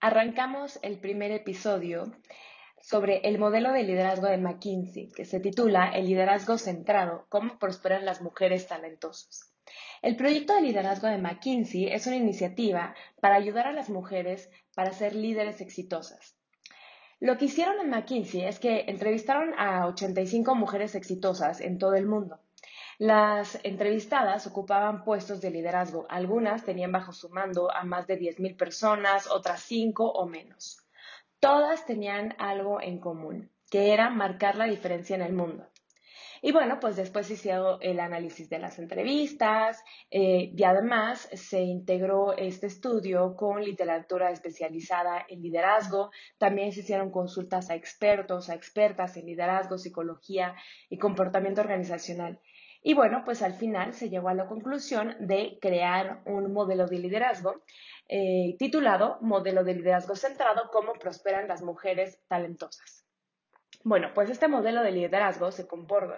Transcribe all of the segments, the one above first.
arrancamos el primer episodio sobre el modelo de liderazgo de McKinsey, que se titula El liderazgo centrado, cómo prosperan las mujeres talentosas. El proyecto de liderazgo de McKinsey es una iniciativa para ayudar a las mujeres para ser líderes exitosas. Lo que hicieron en McKinsey es que entrevistaron a 85 mujeres exitosas en todo el mundo. Las entrevistadas ocupaban puestos de liderazgo. Algunas tenían bajo su mando a más de 10.000 personas, otras 5 o menos. Todas tenían algo en común, que era marcar la diferencia en el mundo. Y bueno, pues después hicieron el análisis de las entrevistas eh, y además se integró este estudio con literatura especializada en liderazgo. También se hicieron consultas a expertos, a expertas en liderazgo, psicología y comportamiento organizacional. Y bueno, pues al final se llegó a la conclusión de crear un modelo de liderazgo eh, titulado Modelo de Liderazgo Centrado, cómo prosperan las mujeres talentosas. Bueno, pues este modelo de liderazgo se,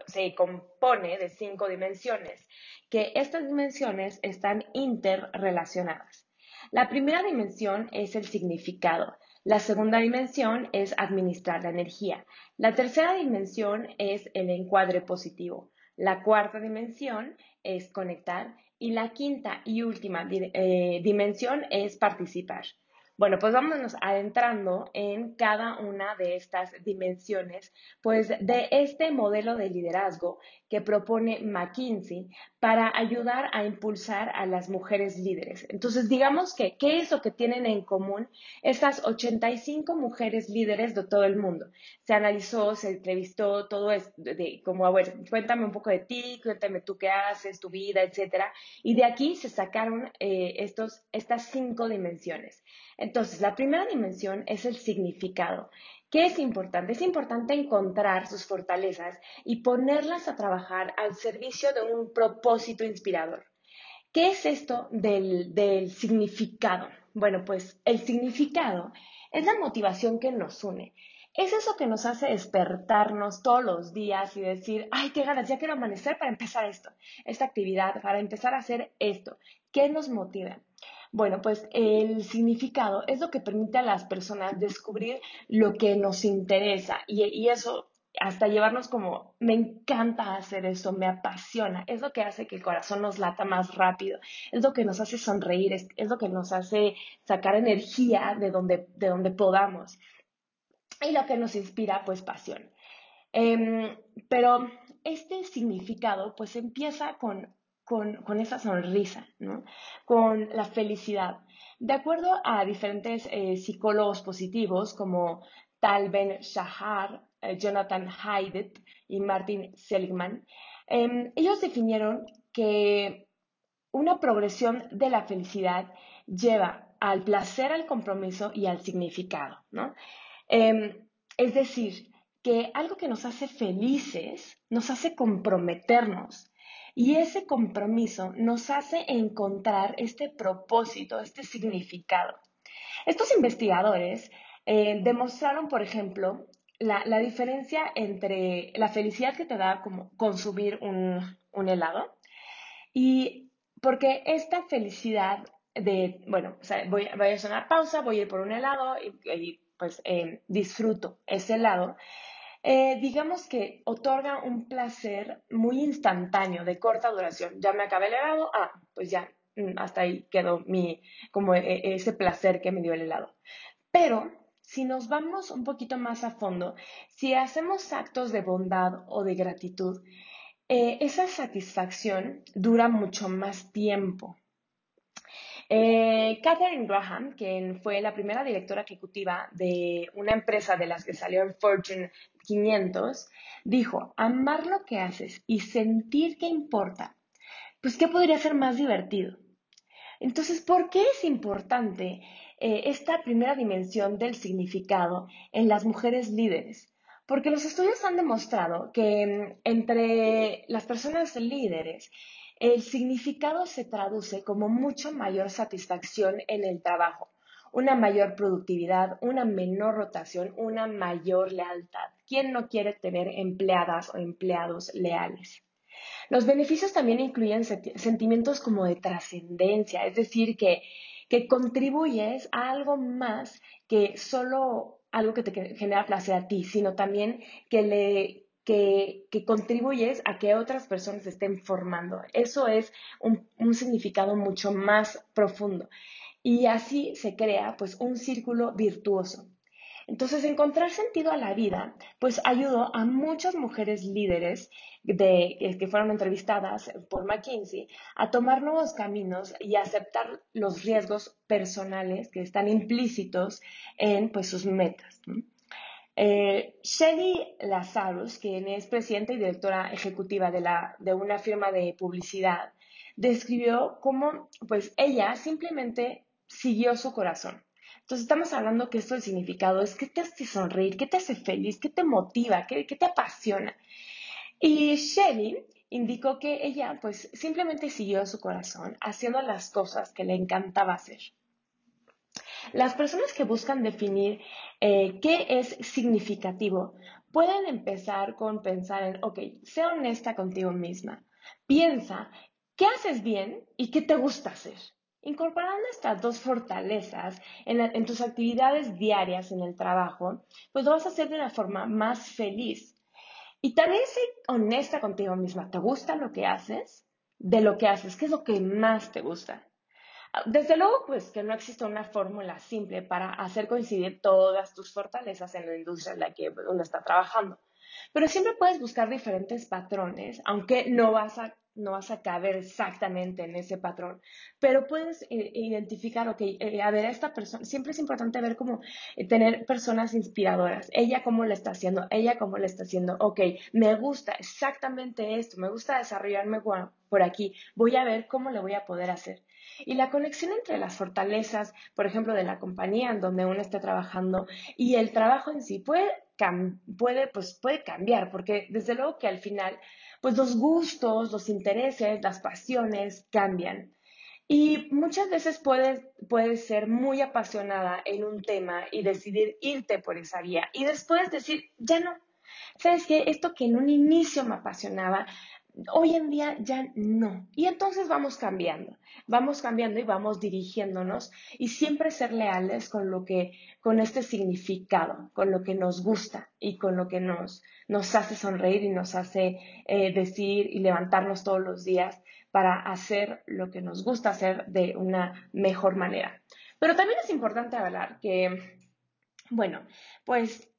se compone de cinco dimensiones, que estas dimensiones están interrelacionadas. La primera dimensión es el significado. La segunda dimensión es administrar la energía. La tercera dimensión es el encuadre positivo. La cuarta dimensión es conectar y la quinta y última eh, dimensión es participar. Bueno, pues vámonos adentrando en cada una de estas dimensiones, pues de este modelo de liderazgo que propone McKinsey para ayudar a impulsar a las mujeres líderes. Entonces, digamos que, ¿qué es lo que tienen en común estas 85 mujeres líderes de todo el mundo? Se analizó, se entrevistó todo esto, de, como, a ver, cuéntame un poco de ti, cuéntame tú qué haces, tu vida, etcétera. Y de aquí se sacaron eh, estos, estas cinco dimensiones. Entonces, la primera dimensión es el significado. ¿Qué es importante? Es importante encontrar sus fortalezas y ponerlas a trabajar al servicio de un propósito inspirador. ¿Qué es esto del, del, significado? Bueno, pues el significado es la motivación que nos une. Es eso que nos hace despertarnos todos los días y decir, ay, qué ganas, ya quiero amanecer para empezar esto, esta actividad, para empezar a hacer esto. ¿Qué nos motiva? Bueno, pues el significado es lo que permite a las personas descubrir lo que nos interesa y, eso hasta llevarnos como, me encanta hacer eso, me apasiona, es lo que hace que el corazón nos lata más rápido, es lo que nos hace sonreír, es, lo que nos hace sacar energía de donde, de donde podamos y lo que nos inspira, pues pasión. Em, pero este significado, pues empieza con con, esa sonrisa, con la felicidad. De acuerdo a diferentes eh, psicólogos positivos como Tal Ben Shahar, eh, Jonathan Haidt y Martin Seligman, em, ellos definieron que una progresión de la felicidad lleva al placer, al compromiso y al significado. Em, es decir, que algo que nos hace felices nos hace comprometernos y ese compromiso nos hace encontrar este propósito, este significado. Estos investigadores eh, demostraron, por ejemplo, la, diferencia entre la felicidad que te da como consumir un, helado y porque esta felicidad de, bueno, voy, a hacer una pausa, voy a ir por un helado y, pues eh, disfruto ese helado, eh, digamos que otorga un placer muy instantáneo, de corta duración. Ya me acabé el helado, ah, pues ya, mm, hasta ahí quedó mi, como e, ese placer que me dio el helado. Pero si nos vamos un poquito más a fondo, si hacemos actos de bondad o de gratitud, eh, esa satisfacción dura mucho más tiempo. Eh, Catherine Graham, quien fue la primera directora ejecutiva de una empresa de las que salió en Fortune 500, dijo, amar lo que haces y sentir que importa, pues ¿qué podría ser más divertido? Entonces, ¿por qué es importante eh, esta primera dimensión del significado en las mujeres líderes? Porque los estudios han demostrado que mm, entre las personas líderes, el significado se traduce como mucho mayor satisfacción en el trabajo, una mayor productividad, una menor rotación, una mayor lealtad. ¿Quién no quiere tener empleadas o empleados leales? Los beneficios también incluyen sentimientos como de trascendencia, es decir, que, que contribuyes a algo más que solo algo que te genera placer a ti, sino también que le que, contribuyes a que otras personas estén formando. Eso es un, significado mucho más profundo. Y así se crea pues un círculo virtuoso. Entonces, encontrar sentido a la vida, pues ayudó a muchas mujeres líderes de, que fueron entrevistadas por McKinsey a tomar nuevos caminos y aceptar los riesgos personales que están implícitos en pues, sus metas. Eh, Shelly Lazarus, quien es presidenta y directora ejecutiva de, una firma de publicidad, describió cómo pues ella simplemente siguió su corazón. Entonces estamos hablando que esto el significado es qué te hace sonreír, qué te hace feliz, qué te motiva, qué, qué te apasiona. Y Shelly indicó que ella pues simplemente siguió su corazón haciendo las cosas que le encantaba hacer. Las personas que buscan definir eh, qué es significativo pueden empezar con pensar en, ok, sé honesta contigo misma. Piensa qué haces bien y qué te gusta hacer. Incorporando estas dos fortalezas en, tus actividades diarias en el trabajo, pues lo vas a hacer de una forma más feliz. Y también sé honesta contigo misma. ¿Te gusta lo que haces? De lo que haces, ¿qué es lo que más te gusta? Desde luego, pues que no existe una fórmula simple para hacer coincidir todas tus fortalezas en la industria en la que uno está trabajando. Pero siempre puedes buscar diferentes patrones, aunque no vas a no vas a caber exactamente en ese patrón, pero puedes identificar, ok, eh, a ver, esta persona, siempre es importante ver cómo eh, tener personas inspiradoras, ella cómo lo está haciendo, ella cómo lo está haciendo, ok, me gusta exactamente esto, me gusta desarrollarme por aquí, voy a ver cómo lo voy a poder hacer. Y la conexión entre las fortalezas, por ejemplo, de la compañía en donde uno esté trabajando y el trabajo en sí puede, puede, pues, puede cambiar, porque desde luego que al final pues los gustos, los intereses, las pasiones cambian. Y muchas veces puedes, puedes ser muy apasionada en un tema y decidir irte por esa vía y después decir, ya no. ¿Sabes qué? Esto que en un inicio me apasionaba, Hoy en día ya no. Y entonces vamos cambiando, vamos cambiando y vamos dirigiéndonos y siempre ser leales con lo que, con este significado, con lo que nos gusta y con lo que nos, nos hace sonreír y nos hace eh, decir y levantarnos todos los días para hacer lo que nos gusta hacer de una mejor manera. Pero también es importante hablar que, bueno, pues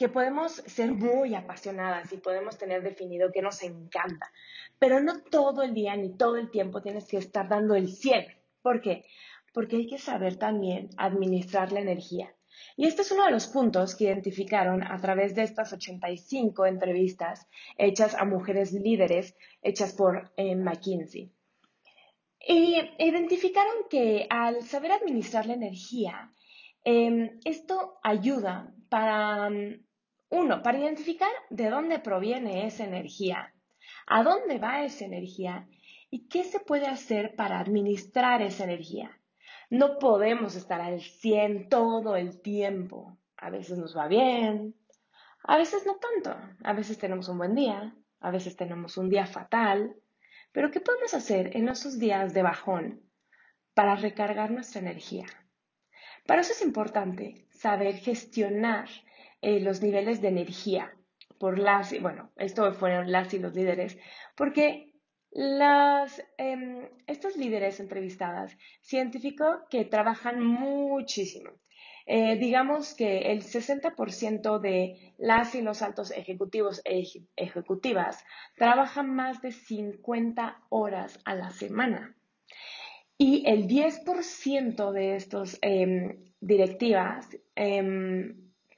que podemos ser muy apasionadas y podemos tener definido que nos encanta, pero no todo el día ni todo el tiempo tienes que estar dando el 100. ¿Por qué? Porque hay que saber también administrar la energía. Y este es uno de los puntos que identificaron a través de estas 85 entrevistas hechas a mujeres líderes hechas por eh, McKinsey. Y identificaron que al saber administrar la energía, em, esto ayuda para uno, para identificar de dónde proviene esa energía, a dónde va esa energía y qué se puede hacer para administrar esa energía. No podemos estar al 100 todo el tiempo. A veces nos va bien, a veces no tanto. A veces tenemos un buen día, a veces tenemos un día fatal. Pero ¿qué podemos hacer en esos días de bajón para recargar nuestra energía? Para eso es importante saber gestionar eh, los niveles de energía por las, bueno, esto fueron las y los líderes, porque las, em, estos líderes entrevistadas se identificó que trabajan muchísimo. Eh, digamos que el 60% de las y los altos ejecutivos e ejecutivas trabajan más de 50 horas a la semana. Y el 10% de estos em, directivas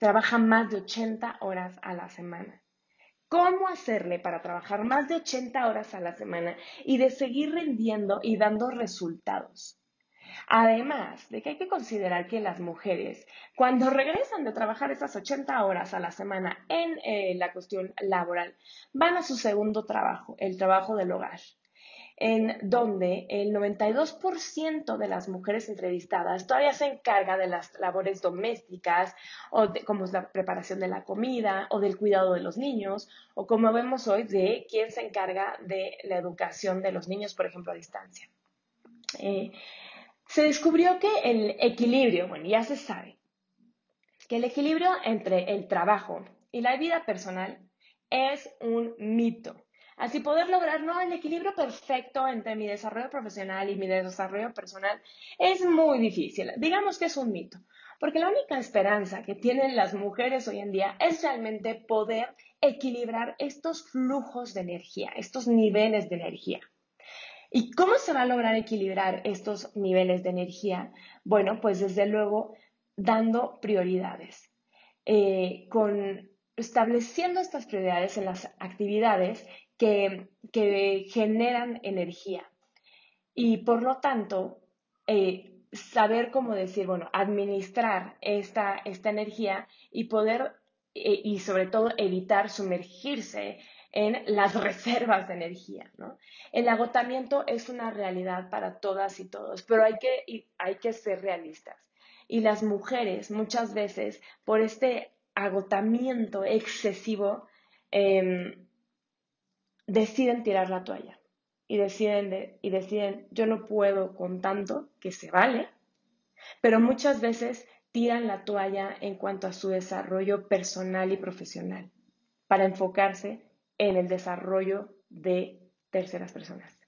trabajan más de 80 horas a la semana. ¿Cómo hacerle para trabajar más de 80 horas a la semana y de seguir rindiendo y dando resultados? Además de que hay que considerar que las mujeres, cuando regresan de trabajar esas 80 horas a la semana en eh, la cuestión laboral, van a su segundo trabajo, el trabajo del hogar en donde el 92% de las mujeres entrevistadas todavía se encarga de las labores domésticas, o como es la preparación de la comida, o del cuidado de los niños, o como vemos hoy, de quién se encarga de la educación de los niños, por ejemplo, a distancia. Eh, se descubrió que el equilibrio, bueno, ya se sabe, que el equilibrio entre el trabajo y la vida personal es un mito. Así poder lograr ¿no? el equilibrio perfecto entre mi desarrollo profesional y mi desarrollo personal es muy difícil. Digamos que es un mito, porque la única esperanza que tienen las mujeres hoy en día es realmente poder equilibrar estos flujos de energía, estos niveles de energía. ¿Y cómo se va a lograr equilibrar estos niveles de energía? Bueno, pues desde luego dando prioridades, eh, con estableciendo estas prioridades en las actividades que, generan energía. Y por lo tanto, eh, saber cómo decir, bueno, administrar esta, esta energía y poder, eh, y sobre todo evitar sumergirse en las reservas de energía. ¿no? El agotamiento es una realidad para todas y todos, pero hay que, hay que ser realistas. Y las mujeres muchas veces, por este agotamiento excesivo, em, deciden tirar la toalla y deciden, y deciden, yo no puedo con tanto, que se vale, pero muchas veces tiran la toalla en cuanto a su desarrollo personal y profesional para enfocarse en el desarrollo de terceras personas.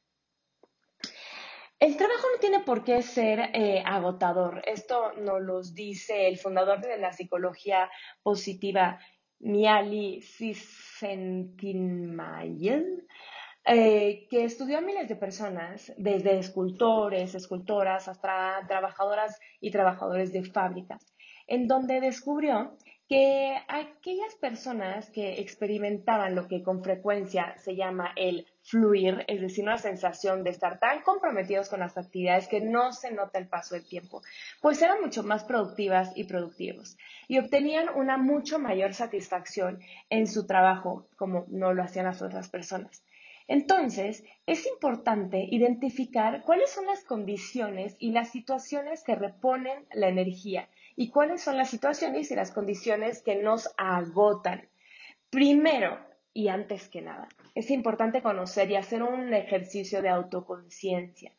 El trabajo no tiene por qué ser eh, agotador. Esto nos lo dice el fundador de la psicología positiva, Miali Csikszentmihalyi, eh, que estudió a miles de personas, desde escultores, escultoras, hasta trabajadoras y trabajadores de fábricas, en donde descubrió que aquellas personas que experimentaban lo que con frecuencia se llama el fluir, es decir, una sensación de estar tan comprometidos con las actividades que no se nota el paso del tiempo, pues eran mucho más productivas y productivos y obtenían una mucho mayor satisfacción en su trabajo como no lo hacían las otras personas. Entonces, es importante identificar cuáles son las condiciones y las situaciones que reponen la energía y cuáles son las situaciones y las condiciones que nos agotan. Primero, y antes que nada, es importante conocer y hacer un ejercicio de autoconciencia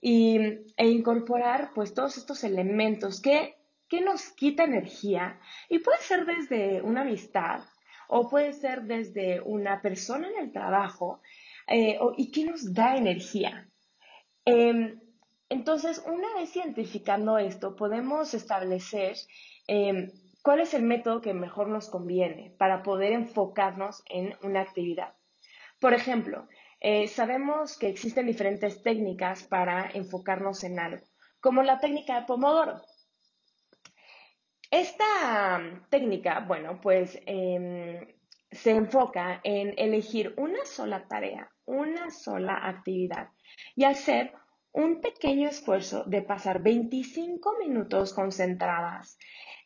y, e incorporar pues todos estos elementos que, que nos quita energía y puede ser desde una amistad o puede ser desde una persona en el trabajo eh, y que nos da energía. Em, entonces, una vez identificando esto, podemos establecer em, cuál es el método que mejor nos conviene para poder enfocarnos en una actividad. Por ejemplo, eh, sabemos que existen diferentes técnicas para enfocarnos en algo, como la técnica de Pomodoro. Esta técnica, bueno, pues em, se enfoca en elegir una sola tarea, una sola actividad y hacer un pequeño esfuerzo de pasar 25 minutos concentradas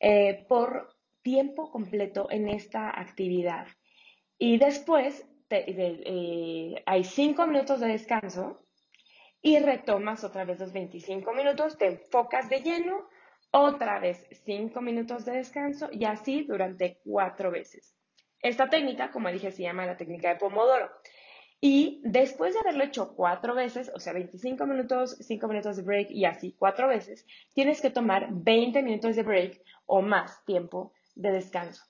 eh, por tiempo completo en esta actividad. Y después eh, hay 5 minutos de descanso y retomas otra vez los 25 minutos, te enfocas de lleno, otra vez 5 minutos de descanso y así durante 4 veces. Esta técnica, como dije, se llama la técnica de Pomodoro. Y después de haberlo hecho cuatro veces, o sea, 25 minutos, 5 minutos de break y así cuatro veces, tienes que tomar 20 minutos de break o más tiempo de descanso.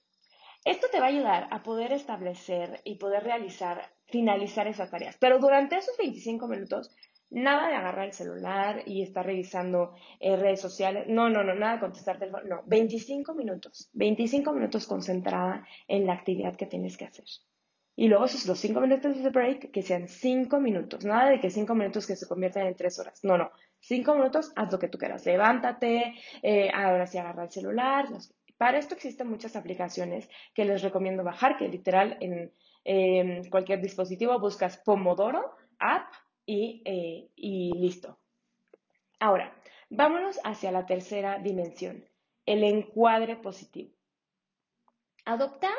Esto te va a ayudar a poder establecer y poder realizar, finalizar esas tareas. Pero durante esos 25 minutos, nada de agarrar el celular y estar revisando eh, redes sociales. No, no, no, nada de contestar teléfono. No, 25 minutos. 25 minutos concentrada en la actividad que tienes que hacer. Y luego esos los cinco minutos de break, que sean cinco minutos. Nada de que cinco minutos que se conviertan en tres horas. No, no. Cinco minutos, haz lo que tú quieras. Levántate, eh, ahora sí agarra el celular. Para esto existen muchas aplicaciones que les recomiendo bajar, que literal en cualquier dispositivo buscas Pomodoro, app y, eh, y listo. Ahora, vámonos hacia la tercera dimensión, el encuadre positivo. Adoptar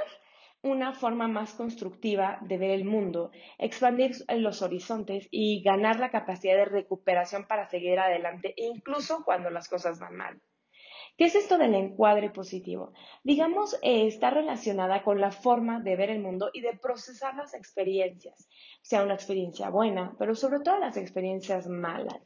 una forma más constructiva de ver el mundo, expandir los horizontes y ganar la capacidad de recuperación para seguir adelante, incluso cuando las cosas van mal. ¿Qué es esto del encuadre positivo? Digamos, eh, está relacionada con la forma de ver el mundo y de procesar las experiencias, sea una experiencia buena, pero sobre todo las experiencias malas.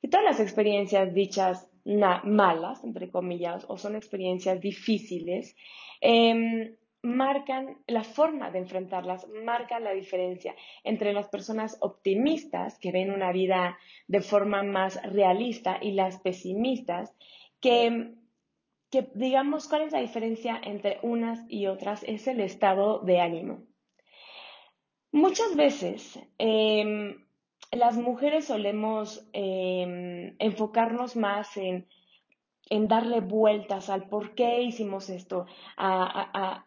que todas las experiencias dichas malas, entre comillas, o son experiencias difíciles, em, marcan la forma de enfrentarlas, marcan la diferencia entre las personas optimistas que ven una vida de forma más realista y las pesimistas que, que digamos, ¿cuál es la diferencia entre unas y otras? Es el estado de ánimo. Muchas veces em, las mujeres solemos em, enfocarnos más en, darle vueltas al por qué hicimos esto, a,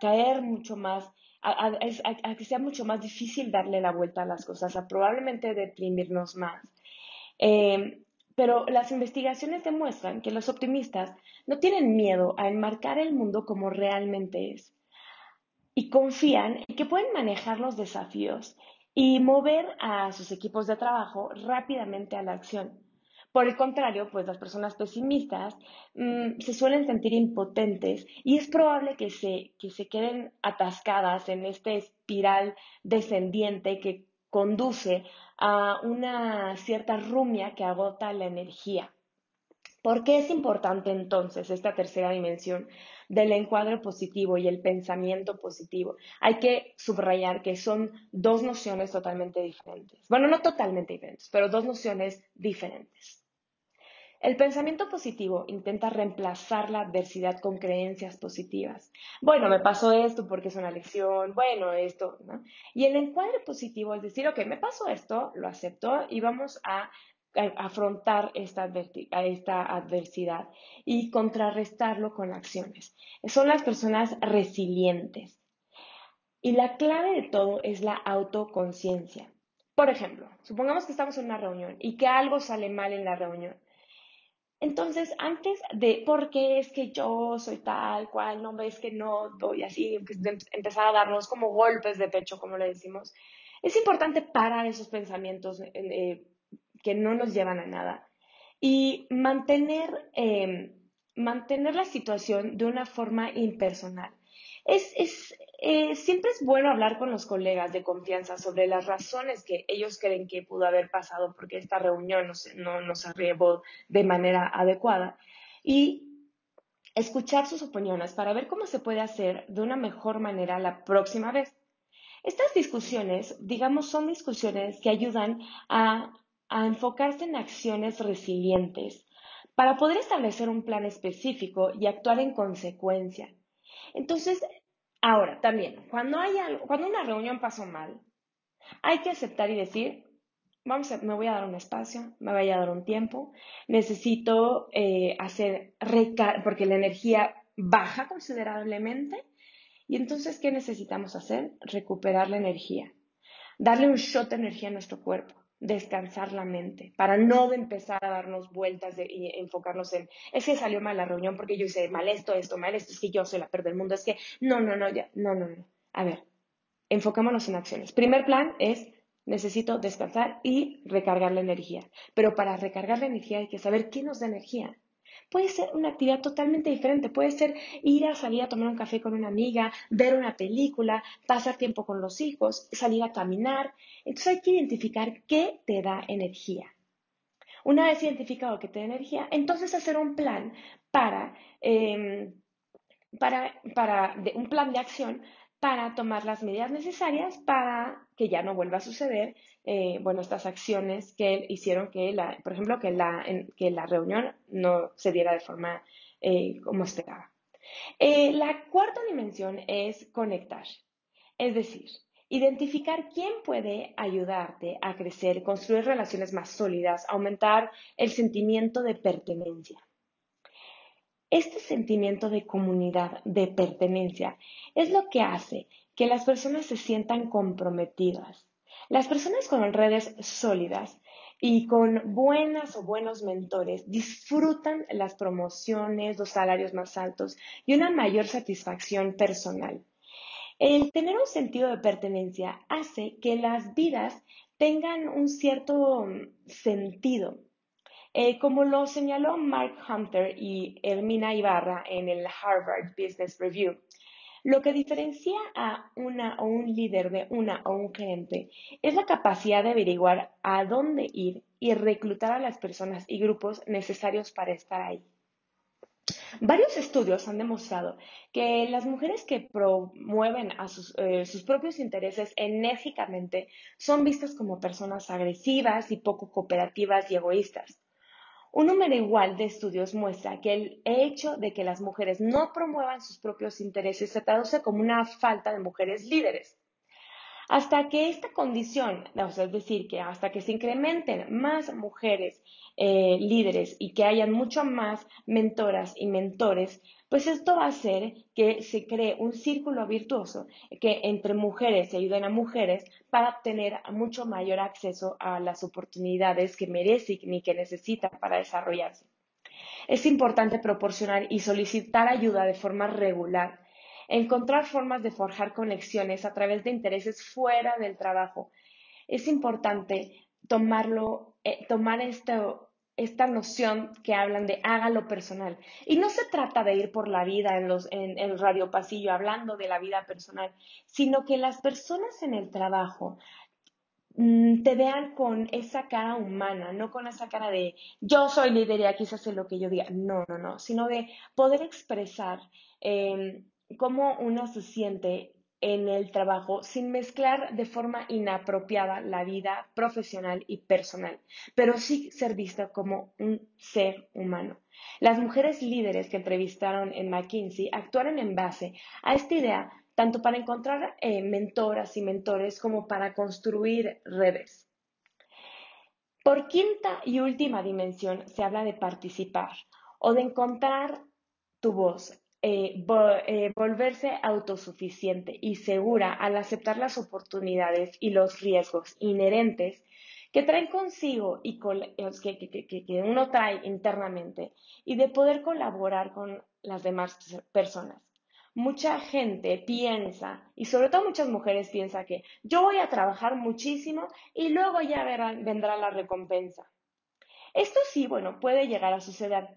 caer mucho más, a, que sea mucho más difícil darle la vuelta a las cosas, a probablemente deprimirnos más. Em, pero las investigaciones demuestran que los optimistas no tienen miedo a enmarcar el mundo como realmente es y confían en que pueden manejar los desafíos y mover a sus equipos de trabajo rápidamente a la acción. Por el contrario, pues las personas pesimistas mm, se suelen sentir impotentes y es probable que se, que se queden atascadas en esta espiral descendiente que conduce a una cierta rumia que agota la energía. ¿Por qué es importante entonces esta tercera dimensión del encuadre positivo y el pensamiento positivo? Hay que subrayar que son dos nociones totalmente diferentes. Bueno, no totalmente diferentes, pero dos nociones diferentes. El pensamiento positivo intenta reemplazar la adversidad con creencias positivas. Bueno, me pasó esto porque es una lección, bueno, esto, ¿no? Y el encuadre positivo es decir, ok, me pasó esto, lo acepto y vamos a afrontar esta, esta adversidad y contrarrestarlo con acciones. Son las personas resilientes. Y la clave de todo es la autoconciencia. Por ejemplo, supongamos que estamos en una reunión y que algo sale mal en la reunión. Entonces, antes de por qué es que yo soy tal cual, no ves que no doy así, pues, empezar a darnos como golpes de pecho, como le decimos, es importante parar esos pensamientos eh, que no nos llevan a nada. Y mantener, em, mantener la situación de una forma impersonal. Es eh, siempre es bueno hablar con los colegas de confianza sobre las razones que ellos creen que pudo haber pasado porque esta reunión no, no, se llevó de manera adecuada y escuchar sus opiniones para ver cómo se puede hacer de una mejor manera la próxima vez. Estas discusiones, digamos, son discusiones que ayudan a a enfocarse en acciones resilientes para poder establecer un plan específico y actuar en consecuencia. Entonces, ahora también, cuando, hay cuando una reunión pasó mal, hay que aceptar y decir, vamos a, me voy a dar un espacio, me voy a dar un tiempo, necesito eh, hacer porque la energía baja considerablemente. Y entonces, ¿qué necesitamos hacer? Recuperar la energía, darle un shot de energía a nuestro cuerpo descansar la mente, para no empezar a darnos vueltas y enfocarnos en, es que salió mal la reunión porque yo hice mal esto, esto, mal esto, es que yo soy la perder del mundo, es que, no, no, no, ya, no, no, no. A ver, enfocémonos en acciones. Primer plan es, necesito descansar y recargar la energía. Pero para recargar la energía hay que saber qué nos da energía. Puede ser una actividad totalmente diferente, puede ser ir a salir a tomar un café con una amiga, ver una película, pasar tiempo con los hijos, salir a caminar. Entonces hay que identificar qué te da energía. Una vez identificado qué te da energía, entonces hacer un plan para, em, para, para un plan de acción para tomar las medidas necesarias para que ya no vuelva a suceder, eh, bueno, estas acciones que hicieron que, la, por ejemplo, que la, que la reunión no se diera de forma eh, como esperaba. Eh, la cuarta dimensión es conectar, es decir, identificar quién puede ayudarte a crecer, construir relaciones más sólidas, aumentar el sentimiento de pertenencia. Este sentimiento de comunidad, de pertenencia, es lo que hace que las personas se sientan comprometidas. Las personas con redes sólidas y con buenas o buenos mentores disfrutan las promociones, los salarios más altos y una mayor satisfacción personal. El tener un sentido de pertenencia hace que las vidas tengan un cierto sentido, eh, como lo señaló Mark Hunter y Hermina Ibarra en el Harvard Business Review, lo que diferencia a una o un líder de una o un gerente es la capacidad de averiguar a dónde ir y reclutar a las personas y grupos necesarios para estar ahí. Varios estudios han demostrado que las mujeres que promueven a sus, eh, sus, propios intereses enérgicamente son vistas como personas agresivas y poco cooperativas y egoístas. Un número igual de estudios muestra que el hecho de que las mujeres no promuevan sus propios intereses se traduce como una falta de mujeres líderes. Hasta que esta condición, es decir, que hasta que se incrementen más mujeres eh, líderes y que hayan mucho más mentoras y mentores, pues esto va a hacer que se cree un círculo virtuoso que entre mujeres se ayuden a mujeres para obtener mucho mayor acceso a las oportunidades que merecen y que necesitan para desarrollarse. Es importante proporcionar y solicitar ayuda de forma regular encontrar formas de forjar conexiones a través de intereses fuera del trabajo. Es importante tomarlo, eh, tomar esta noción que hablan de hágalo personal. Y no se trata de ir por la vida en, los, en el radio pasillo hablando de la vida personal, sino que las personas en el trabajo mm, te vean con esa cara humana, no con esa cara de yo soy líder y aquí se hace lo que yo diga. No, no, no, sino de poder expresar em, cómo uno se siente en el trabajo sin mezclar de forma inapropiada la vida profesional y personal, pero sí ser vista como un ser humano. Las mujeres líderes que entrevistaron en McKinsey actuaron en base a esta idea tanto para encontrar eh, mentoras y mentores como para construir redes. Por quinta y última dimensión se habla de participar o de encontrar tu voz, eh, eh, volverse autosuficiente y segura al aceptar las oportunidades y los riesgos inherentes que traen consigo y que, uno trae internamente y de poder colaborar con las demás personas. Mucha gente piensa, y sobre todo muchas mujeres piensan que yo voy a trabajar muchísimo y luego ya vendrá la recompensa. Esto sí, bueno, puede llegar a suceder,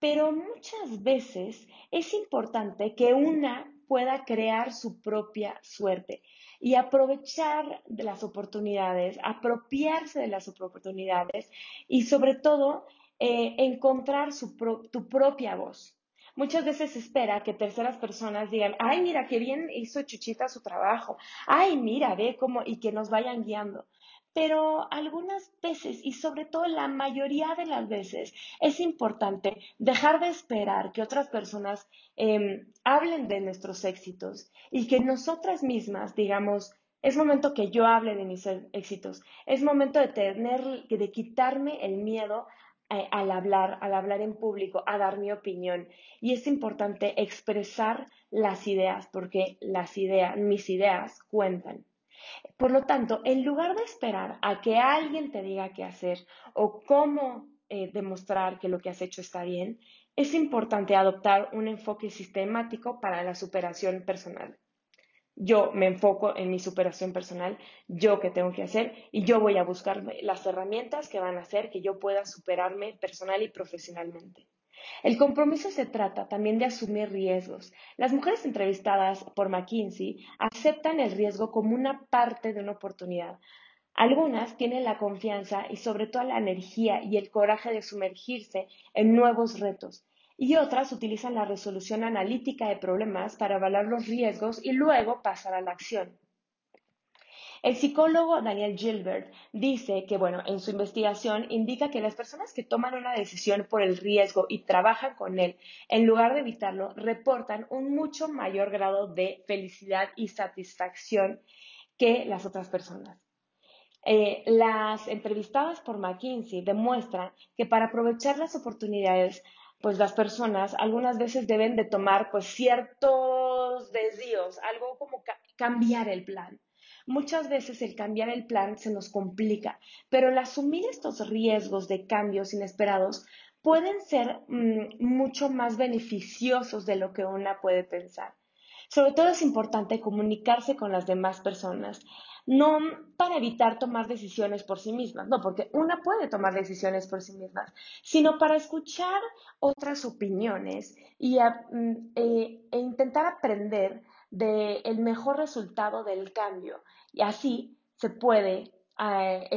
pero muchas veces es importante que una pueda crear su propia suerte y aprovechar las oportunidades, apropiarse de las oportunidades y sobre todo eh, encontrar tu propia voz. Muchas veces se espera que terceras personas digan, ay, mira, qué bien hizo Chuchita su trabajo, ay, mira, ve cómo, y que nos vayan guiando pero algunas veces y sobre todo la mayoría de las veces es importante dejar de esperar que otras personas em, hablen de nuestros éxitos y que nosotras mismas digamos, es momento que yo hable de mis éxitos, es momento de tener, de quitarme el miedo eh, al hablar, al hablar en público, a dar mi opinión. Y es importante expresar las ideas, porque las ideas, mis ideas cuentan. Por lo tanto, en lugar de esperar a que alguien te diga qué hacer o cómo eh, demostrar que lo que has hecho está bien, es importante adoptar un enfoque sistemático para la superación personal. Yo me enfoco en mi superación personal, yo qué tengo que hacer y yo voy a buscar las herramientas que van a hacer que yo pueda superarme personal y profesionalmente. El compromiso se trata también de asumir riesgos. Las mujeres entrevistadas por McKinsey aceptan el riesgo como una parte de una oportunidad. Algunas tienen la confianza y sobre todo la energía y el coraje de sumergirse en nuevos retos y otras utilizan la resolución analítica de problemas para evaluar los riesgos y luego pasar a la acción. El psicólogo Daniel Gilbert dice que, bueno, en su investigación indica que las personas que toman una decisión por el riesgo y trabajan con él, en lugar de evitarlo, reportan un mucho mayor grado de felicidad y satisfacción que las otras personas. Eh, las entrevistadas por McKinsey demuestran que para aprovechar las oportunidades, pues las personas algunas veces deben de tomar pues ciertos desvíos, algo como cambiar el plan. Muchas veces el cambiar el plan se nos complica, pero el asumir estos riesgos de cambios inesperados pueden ser mm, mucho más beneficiosos de lo que una puede pensar. Sobre todo es importante comunicarse con las demás personas, no para evitar tomar decisiones por sí mismas, no, porque una puede tomar decisiones por sí mismas, sino para escuchar otras opiniones y mm, e, e intentar aprender del mejor resultado del cambio y así se puede eh,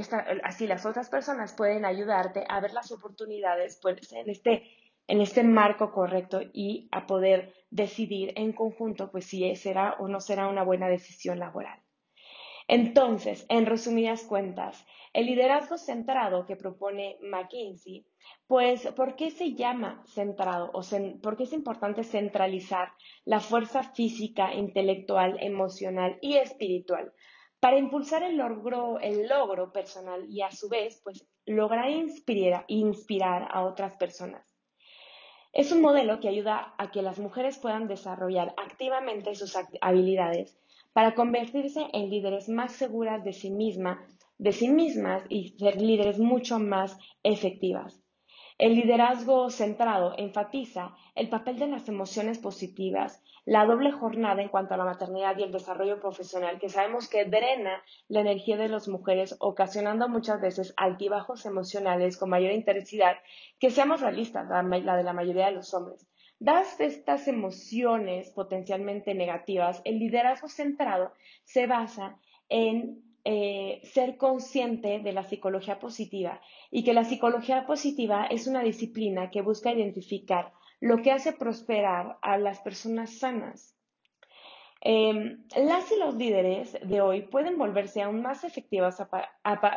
así las otras personas pueden ayudarte a ver las oportunidades pues, en, este, en este marco correcto y a poder decidir en conjunto pues si será o no será una buena decisión laboral. Entonces, en resumidas cuentas, el liderazgo centrado que propone McKinsey, pues, ¿por qué se llama centrado o por qué es importante centralizar la fuerza física, intelectual, emocional y espiritual para impulsar el logro, personal y a su vez, pues, lograr inspirar, inspirar a otras personas? Es un modelo que ayuda a que las mujeres puedan desarrollar activamente sus habilidades para convertirse en líderes más seguras de sí, misma, de sí mismas y ser líderes mucho más efectivas. El liderazgo centrado enfatiza el papel de las emociones positivas, la doble jornada en cuanto a la maternidad y el desarrollo profesional, que sabemos que drena la energía de las mujeres, ocasionando muchas veces altibajos emocionales con mayor intensidad, que seamos realistas, la de la mayoría de los hombres. Dadas estas emociones potencialmente negativas, el liderazgo centrado se basa en eh, ser consciente de la psicología positiva y que la psicología positiva es una disciplina que busca identificar lo que hace prosperar a las personas sanas. Em, las y los líderes de hoy pueden volverse aún más efectivas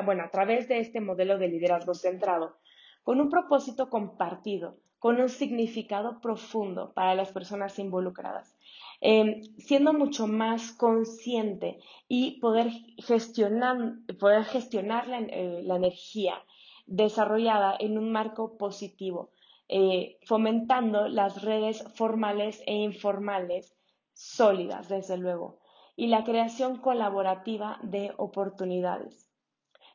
bueno, a través de este modelo de liderazgo centrado, con un propósito compartido, con un significado profundo para las personas involucradas, em, siendo mucho más consciente y poder gestionar, poder gestionar la, eh, energía desarrollada en un marco positivo, eh, fomentando las redes formales e informales sólidas, desde luego, y la creación colaborativa de oportunidades.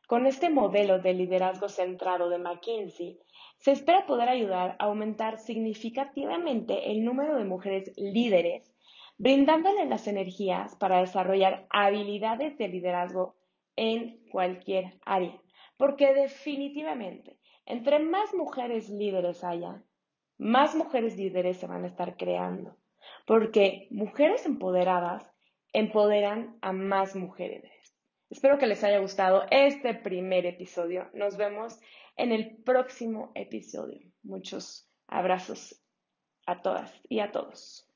Con este modelo de liderazgo centrado de McKinsey, se espera poder ayudar a aumentar significativamente el número de mujeres líderes, brindándoles las energías para desarrollar habilidades de liderazgo en cualquier área. Porque definitivamente, entre más mujeres líderes haya, más mujeres líderes se van a estar creando. Porque mujeres empoderadas empoderan a más mujeres. Espero que les haya gustado este primer episodio. Nos vemos en el próximo episodio. Muchos abrazos a todas y a todos.